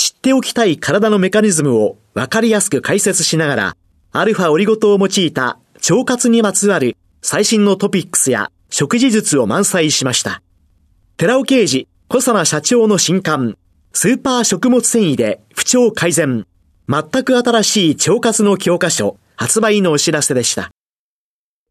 知っておきたい体のメカニズムを分かりやすく解説しながら、アルファオリゴ糖を用いた腸活にまつわる最新のトピックスや食事術を満載しました。寺尾刑事、小佐奈社長の新刊、スーパー食物繊維で不調改善、全く新しい腸活の教科書、発売のお知らせでした。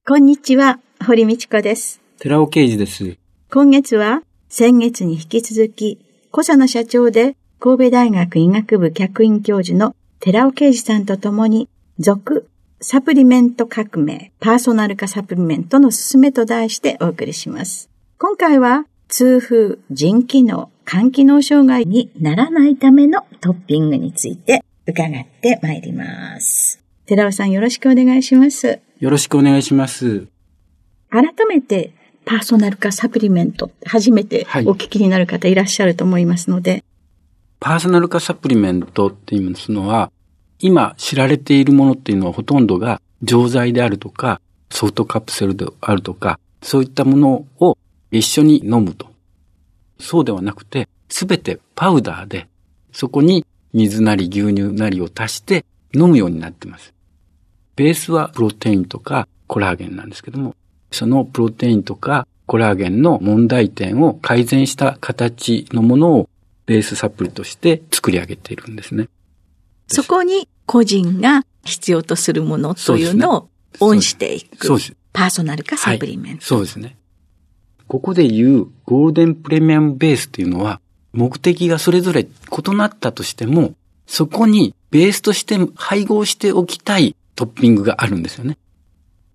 こんにちは、堀道子です。寺尾啓二です。今月は先月に引き続き、小佐の社長で神戸大学医学部客員教授の寺尾啓二さんと共に、続サプリメント革命、パーソナル化サプリメントのすすめと題してお送りします。今回は、痛風、腎機能、肝機能障害にならないためのトッピングについて伺ってまいります。寺尾さんよろしくお願いします。よろしくお願いします。改めてパーソナル化サプリメント初めてお聞きになる方いらっしゃると思いますので、はい、パーソナル化サプリメントっていうのは今知られているものっていうのはほとんどが錠剤であるとかソフトカプセルであるとかそういったものを一緒に飲むと。そうではなくてすべてパウダーでそこに水なり牛乳なりを足して飲むようになってます。ベースはプロテインとかコラーゲンなんですけども、そのプロテインとかコラーゲンの問題点を改善した形のものをベースサプリとして作り上げているんですね。そこに個人が必要とするものというのをオンしていく。そうです。パーソナル化サプリメント、はい、そうですね。ここで言うゴールデンプレミアムベースというのは目的がそれぞれ異なったとしてもそこにベースとして配合しておきたいトッピングがあるんですよね。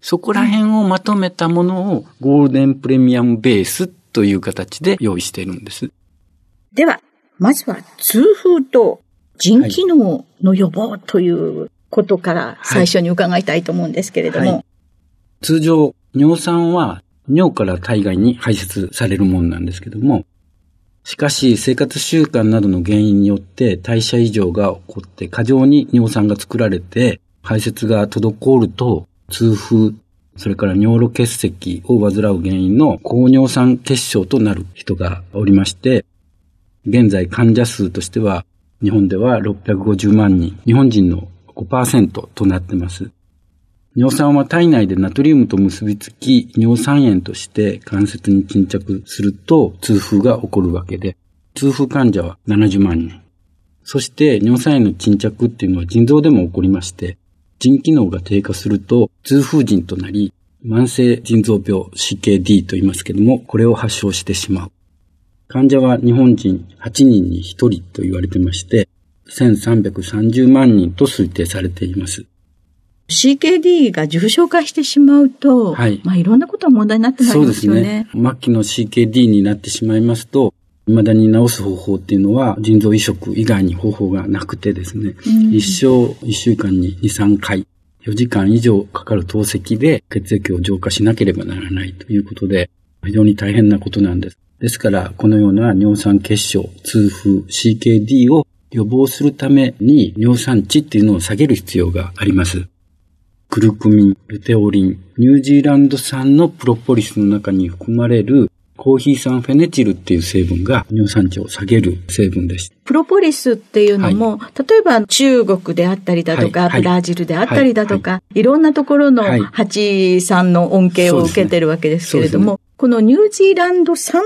そこら辺をまとめたものをゴールデンプレミアムベースという形で用意しているんです。では、まずは痛風と腎機能の予防ということから最初に伺いたいと思うんですけれども。はいはい、通常、尿酸は尿から体外に排出されるものなんですけども、しかし生活習慣などの原因によって代謝異常が起こって過剰に尿酸が作られて排泄が滞ると痛風、それから尿路結石を患う原因の高尿酸血症となる人がおりまして、現在患者数としては日本では650万人、日本人の5%となっています。尿酸は体内でナトリウムと結びつき、尿酸塩として関節に沈着すると痛風が起こるわけで、痛風患者は70万人。そして尿酸塩の沈着っていうのは腎臓でも起こりまして、腎機能が低下すると痛風腎となり、慢性腎臓病 CKD と言いますけども、これを発症してしまう。患者は日本人8人に1人と言われてまして、1330万人と推定されています。CKD が重症化してしまうと、はい。まあいろんなことが問題になってなりますよね。そうですね。末期の CKD になってしまいますと、未だに治す方法っていうのは腎臓移植以外に方法がなくてですね、うん、一生一週間に2、3回、4時間以上かかる透析で血液を浄化しなければならないということで、非常に大変なことなんです。ですから、このような尿酸結晶、痛風、CKD を予防するために尿酸値っていうのを下げる必要があります。クルクミン、ルテオリン、ニュージーランド産のプロポリスの中に含まれるコーヒー酸フェネチルっていう成分が尿酸値を下げる成分です。プロポリスっていうのも、はい、例えば中国であったりだとか、はい、ブラジルであったりだとか、はい、い。ろんなところの蜂さんの恩恵を受けてるわけですけれども、ね、このニュージーランド産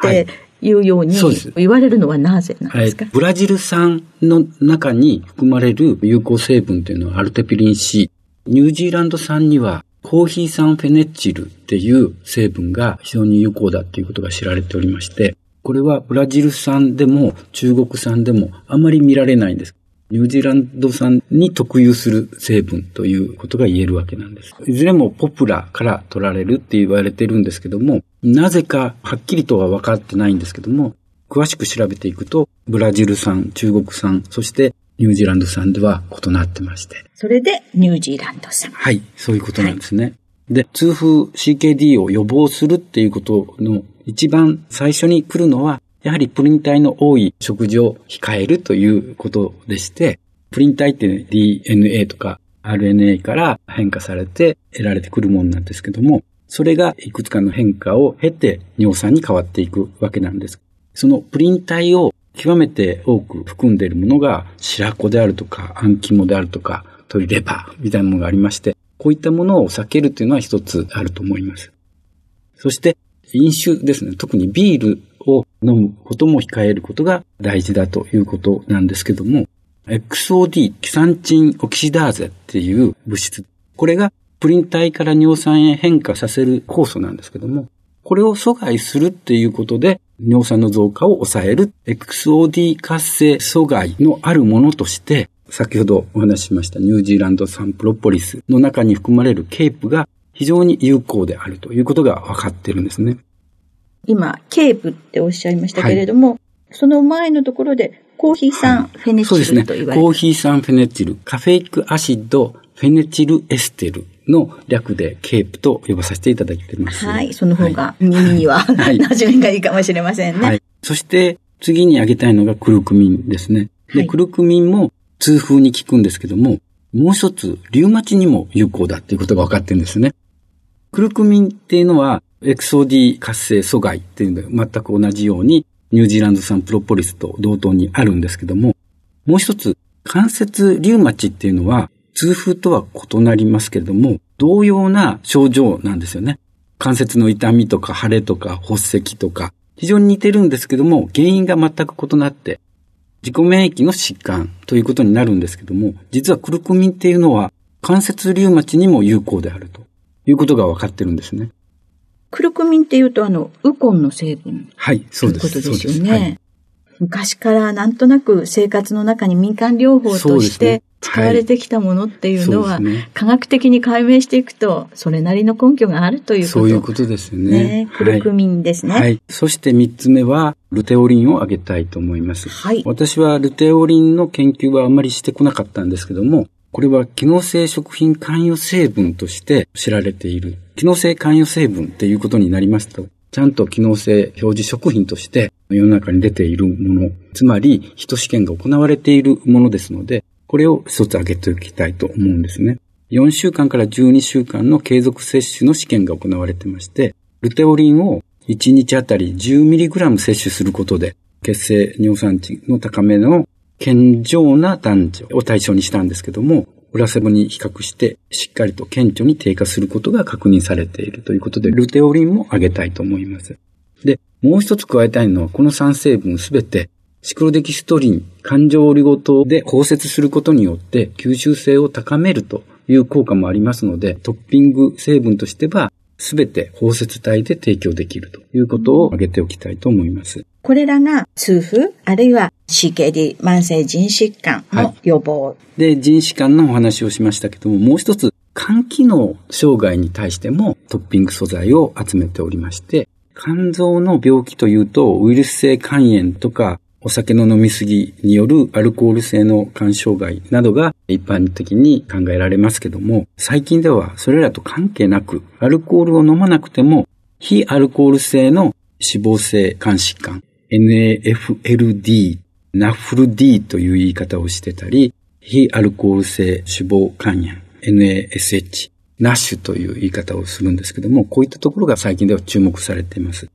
って、いうように言われるのはなぜなんですか、ブラジル産の中に含まれる有効成分というのはアルテピリン C。ニュージーランド産にはコーヒー酸フェネチルっていう成分が非常に有効だということが知られておりまして、これはブラジル産でも中国産でもあまり見られないんです。ニュージーランド産に特有する成分ということが言えるわけなんです。いずれもポプラから取られるって言われてるんですけども、なぜかはっきりとは分かってないんですけども、詳しく調べていくと、ブラジル産、中国産、そしてニュージーランド産では異なってまして。それでニュージーランド産。はい、そういうことなんですね。で、痛風 CKD を予防するっていうことの一番最初に来るのは、やはりプリン体の多い食事を控えるということでして、プリン体って、ね、DNA とか RNA から変化されて得られてくるものなんですけども、それがいくつかの変化を経て尿酸に変わっていくわけなんです。そのプリン体を極めて多く含んでいるものが白子であるとか、あん肝であるとか、鶏レバーみたいなものがありまして、こういったものを避けるというのは一つあると思います。そして、飲酒ですね。特にビールを飲むことも控えることが大事だということなんですけども、XOD、キサンチンオキシダーゼっていう物質。これがプリン体から尿酸へ変化させる酵素なんですけども、これを阻害するっていうことで尿酸の増加を抑える XOD 活性阻害のあるものとして、先ほどお話ししましたニュージーランド産プロポリスの中に含まれるケープが非常に有効であるということが分かっているんですね。今、ケープっておっしゃいましたけれども、はい、その前のところでコーヒー酸フェネチルと言われて、はい、ね、コーヒー酸フェネチル、 caffeic acid phenethyl ester の略でケープと呼ばさせていただいています。はい。その方が耳には、はい、馴染みがいいかもしれませんね。はい。そして次に挙げたいのがクルクミンですね。で、クルクミンも痛風に効くんですけども、もう一つ、リウマチにも有効だっていうことが分かってるんですね。クルクミンっていうのは、XOD 活性阻害っていうのと全く同じように、ニュージーランド産プロポリスと同等にあるんですけども、もう一つ、関節リウマチっていうのは、痛風とは異なりますけれども、同様な症状なんですよね。関節の痛みとか腫れとか発石とか、非常に似てるんですけども、原因が全く異なって、自己免疫の疾患ということになるんですけども、実はクルクミンっていうのは関節リウマチにも有効であるということが分かってるんですね。クルクミンっていうとあの、ウコンの成分。はい、そうです。ということですよね。はい、昔からなんとなく生活の中に民間療法として使われてきたものっていうのは、ねはい、科学的に解明していくと、それなりの根拠があるということそういうことですよね。ねクルクミンですね。はい。はい、そして三つ目は、ルテオリンを挙げたいと思います。はい。私はルテオリンの研究はあまりしてこなかったんですけども、これは機能性食品関与成分として知られている。機能性関与成分っていうことになりますと、ちゃんと機能性表示食品として世の中に出ているもの、つまり、人試験が行われているものですので、これを一つ挙げておきたいと思うんですね。4週間から12週間の継続摂取の試験が行われてまして、ルテオリンを1日あたり 10mg 摂取することで、血清尿酸値の高めの健常な男女を対象にしたんですけども、プラセボに比較してしっかりと顕著に低下することが確認されているということで、ルテオリンも挙げたいと思います。で、もう一つ加えたいのは、この3成分すべてシクロデキストリン、環状オリゴ糖で包摂することによって吸収性を高めるという効果もありますので、トッピング成分としては、すべて包摂体で提供できるということを挙げておきたいと思います。これらが痛風、あるいは CKD、慢性腎疾患の予防、はい、で、腎疾患のお話をしましたけども、もう一つ、肝機能障害に対してもトッピング素材を集めておりまして、肝臓の病気というと、ウイルス性肝炎とか、お酒の飲みすぎによるアルコール性の肝障害などが一般的に考えられますけども、最近ではそれらと関係なく、アルコールを飲まなくても、非アルコール性の脂肪性肝疾患、NAFLD、NAFLD という言い方をしてたり、非アルコール性脂肪肝炎、NASH、NASH という言い方をするんですけども、こういったところが最近では注目されています。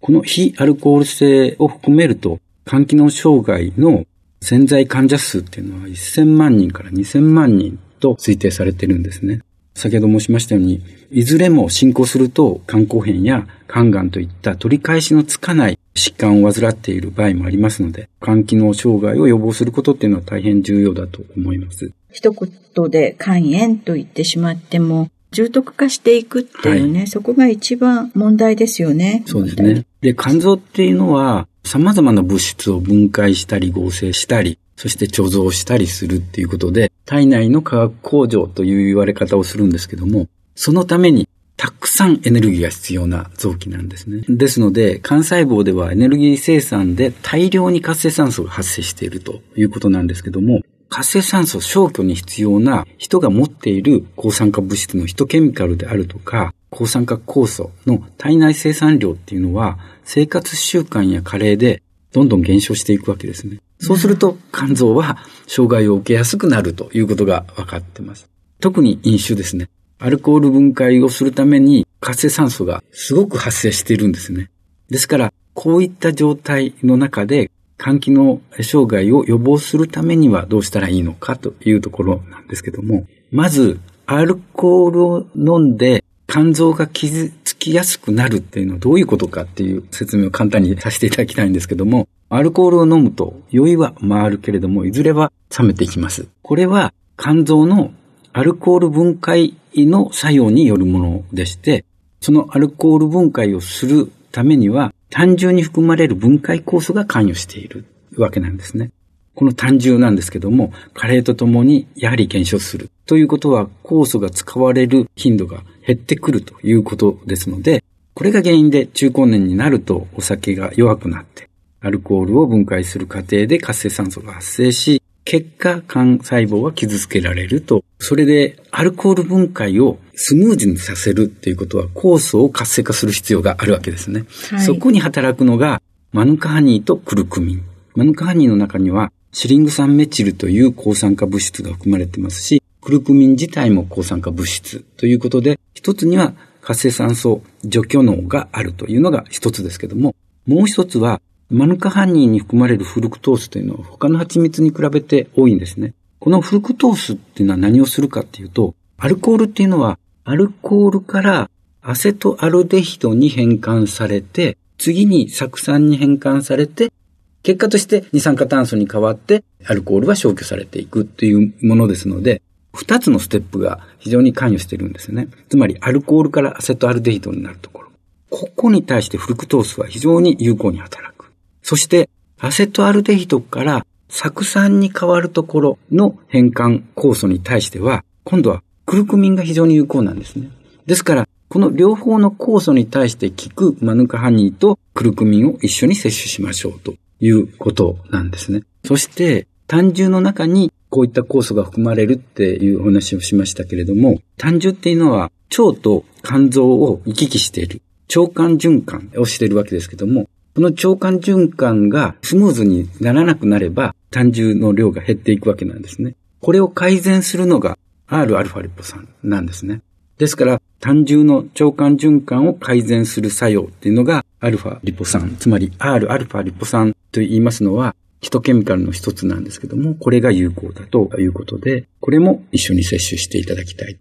この非アルコール性を含めると、肝機能障害の潜在患者数っていうのは1000万人から2000万人と推定されてるんですね。先ほど申しましたように、いずれも進行すると肝硬変や肝がんといった取り返しのつかない疾患を患っている場合もありますので、肝機能障害を予防することっていうのは大変重要だと思います。一言で肝炎と言ってしまっても、重篤化していくっていうね、はい、そこが一番問題ですよね。そうですね。で、肝臓っていうのは、様々な物質を分解したり合成したり、そして貯蔵したりするっていうことで、体内の化学工場という言われ方をするんですけども、そのためにたくさんエネルギーが必要な臓器なんですね。ですので、幹細胞ではエネルギー生産で大量に活性酸素が発生しているということなんですけども、活性酸素消去に必要な人が持っている抗酸化物質のヒトケミカルであるとか、抗酸化酵素の体内生産量っていうのは、生活習慣や加齢でどんどん減少していくわけですね。そうすると肝臓は障害を受けやすくなるということが分かってます。特に飲酒ですね。アルコール分解をするために活性酸素がすごく発生しているんですね。ですから、こういった状態の中で肝機能障害を予防するためにはどうしたらいいのかというところなんですけども、まず、アルコールを飲んで肝臓が傷つきやすくなるっていうのはどういうことかっていう説明を簡単にさせていただきたいんですけども、アルコールを飲むと酔いは回るけれども、いずれは冷めていきます。これは肝臓のアルコール分解の作用によるものでして、そのアルコール分解をするためには単純に含まれる分解酵素が関与しているわけなんですね。この単純なんですけども、加齢とともにやはり減少する。ということは、酵素が使われる頻度が減ってくるということですので、これが原因で中高年になるとお酒が弱くなって、アルコールを分解する過程で活性酸素が発生し、結果、肝細胞は傷つけられると。それで、アルコール分解をスムーズにさせるっていうことは、酵素を活性化する必要があるわけですね。はい、そこに働くのが、マヌカハニーとクルクミン。マヌカハニーの中には、シリング酸メチルという抗酸化物質が含まれてますし、クルクミン自体も抗酸化物質ということで、一つには活性酸素除去能があるというのが一つですけども、もう一つはマヌカハニーに含まれるフルクトースというのは他の蜂蜜に比べて多いんですね。このフルクトースっていうのは何をするかっていうと、アルコールっていうのはアルコールからアセトアルデヒドに変換されて、次に酢酸に変換されて、結果として二酸化炭素に変わってアルコールは消去されていくっていうものですので、二つのステップが非常に関与してるんですよね。つまりアルコールからアセトアルデヒドになるところ。ここに対してフルクトースは非常に有効に働く。そして、アセトアルデヒドから酢酸に変わるところの変換酵素に対しては、今度はクルクミンが非常に有効なんですね。ですから、この両方の酵素に対して効くマヌカハニーとクルクミンを一緒に摂取しましょうということなんですね。そして、単純の中にこういった酵素が含まれるっていうお話をしましたけれども、単純っていうのは腸と肝臓を行き来している腸管循環をしているわけですけども、この腸管循環がスムーズにならなくなれば、胆汁の量が減っていくわけなんですね。これを改善するのが Rα リポ酸なんですね。ですから、単汁の腸管循環を改善する作用っていうのが、アルファリポ酸、つまり Rα リポ酸と言いますのは、ヒトケミカルの一つなんですけども、これが有効だということで、これも一緒に摂取していただきたい。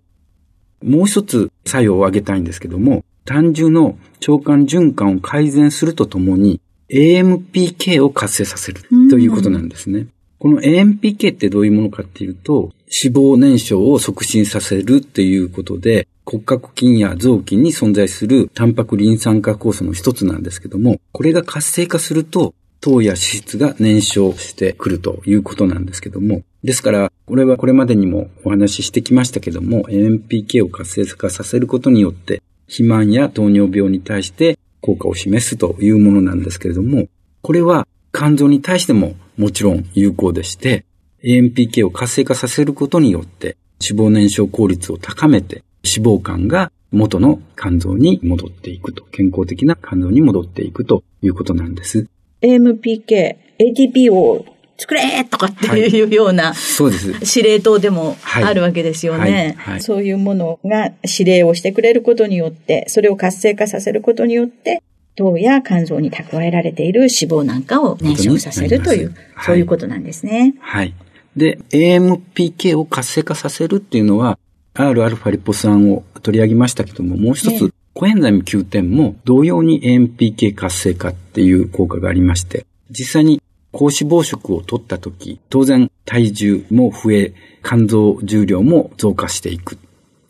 もう一つ作用を挙げたいんですけども、単純の腸管循環を改善するとともに AMPK を活性させるということなんですね。この AMPK ってどういうものかっていうと、脂肪燃焼を促進させるっていうことで、骨格筋や臓器に存在するタンパクリン酸化酵素の一つなんですけども、これが活性化すると、糖や脂質が燃焼してくるということなんですけども、ですから、これはこれまでにもお話ししてきましたけども、AMPK を活性化させることによって、肥満や糖尿病に対して効果を示すというものなんですけれども、これは肝臓に対してももちろん有効でして、AMPK を活性化させることによって脂肪燃焼効率を高めて脂肪肝が元の肝臓に戻っていくと、健康的な肝臓に戻っていくということなんです。AMPK、ATP を作れとかっていうような、そうです。司令塔でもあるわけですよね。そういうものが指令をしてくれることによって、それを活性化させることによって、糖や肝臓に蓄えられている脂肪なんかを燃焼させるという、そういうことなんですね。はい。で、AMPK を活性化させるっていうのは、Rα リポ酸を取り上げましたけども、もう一つ、コエンザイム Q10 も同様に AMPK 活性化っていう効果がありまして、実際に高脂肪食を取った時、当然体重も増え、肝臓重量も増加していく。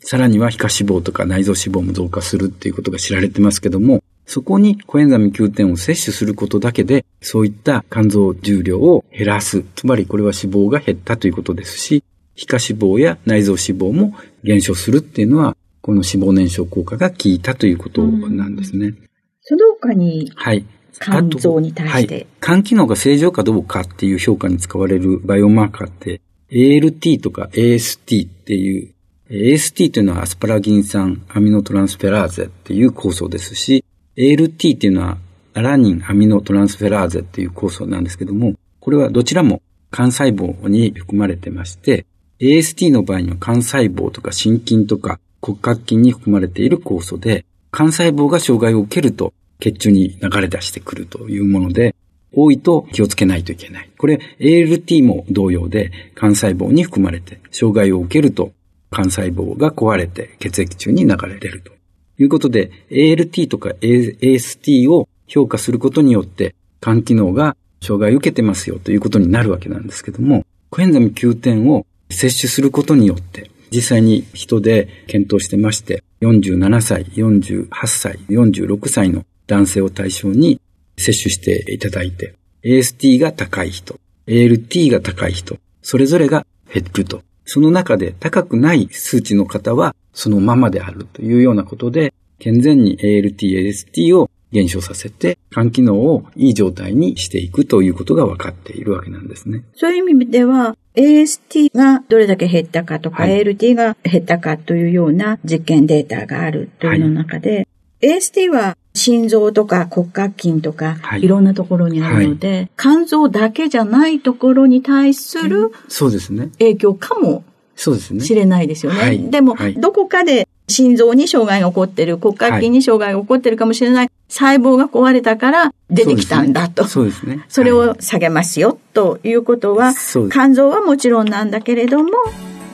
さらには皮下脂肪とか内臓脂肪も増加するっていうことが知られてますけども、そこにコエンザミ Q10 を摂取することだけで、そういった肝臓重量を減らす。つまりこれは脂肪が減ったということですし、皮下脂肪や内臓脂肪も減少するっていうのは、この脂肪燃焼効果が効いたということなんですね。その他に、はい。肝臓に対して、はい。肝機能が正常かどうかっていう評価に使われるバイオマーカーって、ALT とか AST っていう、AST というのはアスパラギン酸アミノトランスフェラーゼっていう酵素ですし、ALT っていうのはアラニンアミノトランスフェラーゼっていう酵素なんですけども、これはどちらも肝細胞に含まれてまして、AST の場合には肝細胞とか心筋とか骨格筋に含まれている酵素で、肝細胞が障害を受けると血中に流れ出してくるというもので、多いと気をつけないといけない。これ ALT も同様で肝細胞に含まれて障害を受けると肝細胞が壊れて血液中に流れ出るということで ALT とか AST を評価することによって肝機能が障害を受けてますよということになるわけなんですけども、コエンザミ Q10 を摂取することによって、実際に人で検討してまして、47歳、48歳、46歳の男性を対象に摂取していただいて、AST が高い人、ALT が高い人、それぞれが減ると。その中で高くない数値の方はそのままであるというようなことで、健全に ALT、AST を減少させて、肝機能をいい状態にしていくということが分かっているわけなんですね。そういう意味では、AST がどれだけ減ったかとか、はい、ALT が減ったかというような実験データがあるというの中で、はい、AST は心臓とか骨格筋とか、はい、いろんなところにあるので、はい、肝臓だけじゃないところに対する、そうですね。影響かもそうですね。知れないですよね。はい、でも、どこかで心臓に障害が起こってる、骨格筋に障害が起こってるかもしれない、細胞が壊れたから出てきたんだと。そうですね。それを下げますよ、ということは、肝臓はもちろんなんだけれども、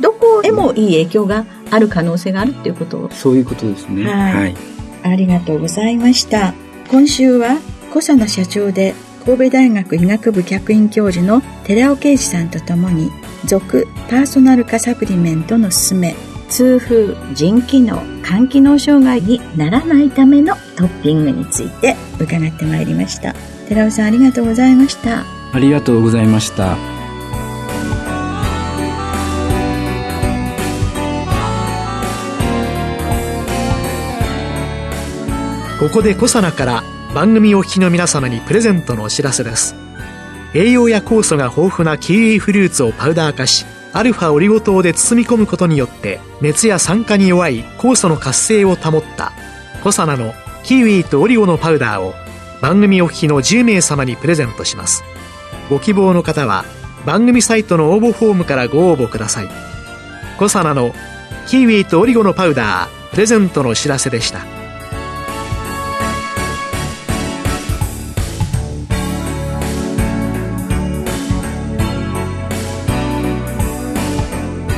どこへもいい影響がある可能性があるっていうことを。そういうことですね。はい。ありがとうございました。今週は、小佐野社長で神戸大学医学部客員教授の寺尾啓二さんとともに、続パーソナル化サプリメントの勧め、痛風、腎機能、肝機能障害にならないためのトッピングについて伺ってまいりました。寺尾さんありがとうございました。ありがとうございました。ここでコサナから番組お聞きの皆様にプレゼントのお知らせです。栄養や酵素が豊富なキウイフルーツをパウダー化し、アルファオリゴ糖で包み込むことによって熱や酸化に弱い酵素の活性を保ったコサナのキウイとオリゴのパウダーを番組お聞きの10名様にプレゼントします。ご希望の方は番組サイトの応募フォームからご応募ください。コサナのキウイとオリゴのパウダープレゼントのお知らせでした。